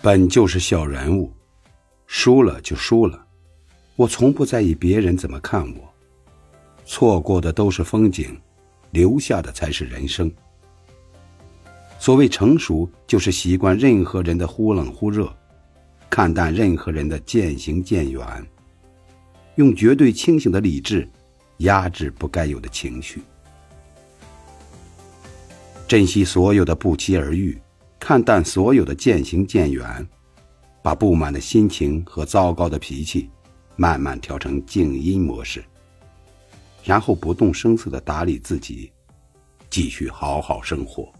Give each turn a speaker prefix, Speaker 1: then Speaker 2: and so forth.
Speaker 1: 本就是小人物，输了就输了。我从不在意别人怎么看我。错过的都是风景，留下的才是人生。所谓成熟，就是习惯任何人的忽冷忽热，看淡任何人的渐行渐远，用绝对清醒的理智压制不该有的情绪，珍惜所有的不期而遇。看淡所有的渐行渐远，把不满的心情和糟糕的脾气慢慢调成静音模式，然后不动声色的打理自己，继续好好生活。